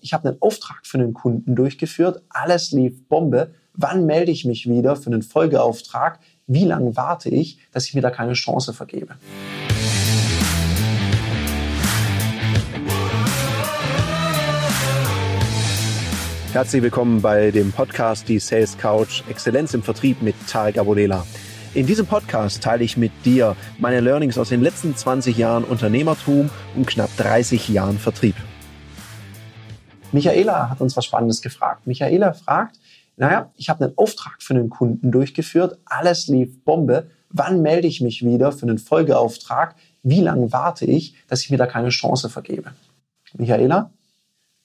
ich habe einen Auftrag für einen Kunden durchgeführt, alles lief Bombe. Wann melde ich mich wieder für einen Folgeauftrag? Wie lange warte ich, dass ich mir da keine Chance vergebe? Herzlich willkommen bei dem Podcast Die Sales Couch Exzellenz im Vertrieb mit Tarek Abodela. In diesem Podcast teile ich mit dir meine Learnings aus den letzten 20 Jahren Unternehmertum und knapp 30 Jahren Vertrieb. Michaela hat uns was Spannendes gefragt. Michaela fragt, naja, ich habe einen Auftrag für einen Kunden durchgeführt, alles lief Bombe. Wann melde ich mich wieder für einen Folgeauftrag? Wie lange warte ich, dass ich mir da keine Chance vergebe? Michaela,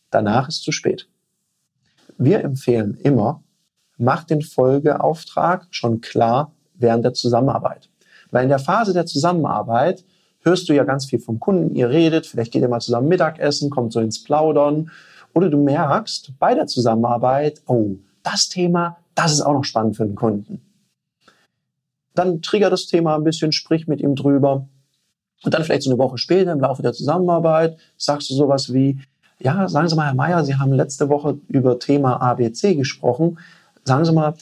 danach ist zu spät. Wir empfehlen immer, mach den Folgeauftrag schon klar während der Zusammenarbeit. Weil in der Phase der Zusammenarbeit hörst du ja ganz viel vom Kunden, ihr redet, vielleicht geht ihr mal zusammen Mittagessen, kommt so ins Plaudern oder du merkst bei der Zusammenarbeit, oh, das Thema, das ist auch noch spannend für den Kunden. Dann trigger das Thema ein bisschen, sprich mit ihm drüber. Und dann vielleicht so eine Woche später im Laufe der Zusammenarbeit sagst du sowas wie, ja, sagen Sie mal, Herr Meier, Sie haben letzte Woche über Thema ABC gesprochen. Sagen Sie mal,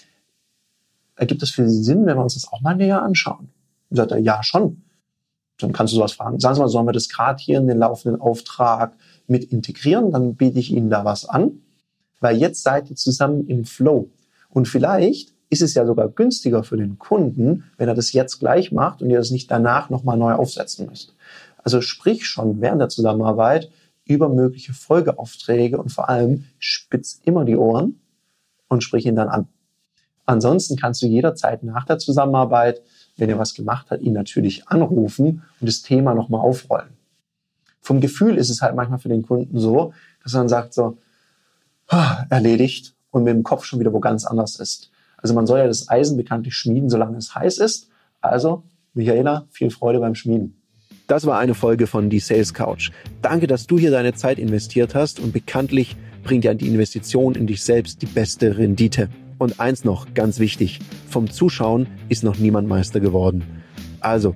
ergibt es für Sie Sinn, wenn wir uns das auch mal näher anschauen? Und sagt er, ja, schon. Dann kannst du sowas fragen. Sagen Sie mal, sollen wir das gerade hier in den laufenden Auftrag mit integrieren, dann biete ich Ihnen da was an, weil jetzt seid ihr zusammen im Flow. Und vielleicht ist es ja sogar günstiger für den Kunden, wenn er das jetzt gleich macht und ihr das nicht danach nochmal neu aufsetzen müsst. Also sprich schon während der Zusammenarbeit über mögliche Folgeaufträge und vor allem spitz immer die Ohren und sprich ihn dann an. Ansonsten kannst du jederzeit nach der Zusammenarbeit, wenn er was gemacht hat, ihn natürlich anrufen und das Thema nochmal aufrollen vom Gefühl ist es halt manchmal für den Kunden so, dass man sagt so, erledigt und mit dem Kopf schon wieder wo ganz anders ist. Also man soll ja das Eisen bekanntlich schmieden, solange es heiß ist. Also, Michaela, viel Freude beim Schmieden. Das war eine Folge von Die Sales Couch. Danke, dass du hier deine Zeit investiert hast und bekanntlich bringt ja die Investition in dich selbst die beste Rendite. Und eins noch, ganz wichtig, vom Zuschauen ist noch niemand Meister geworden. Also,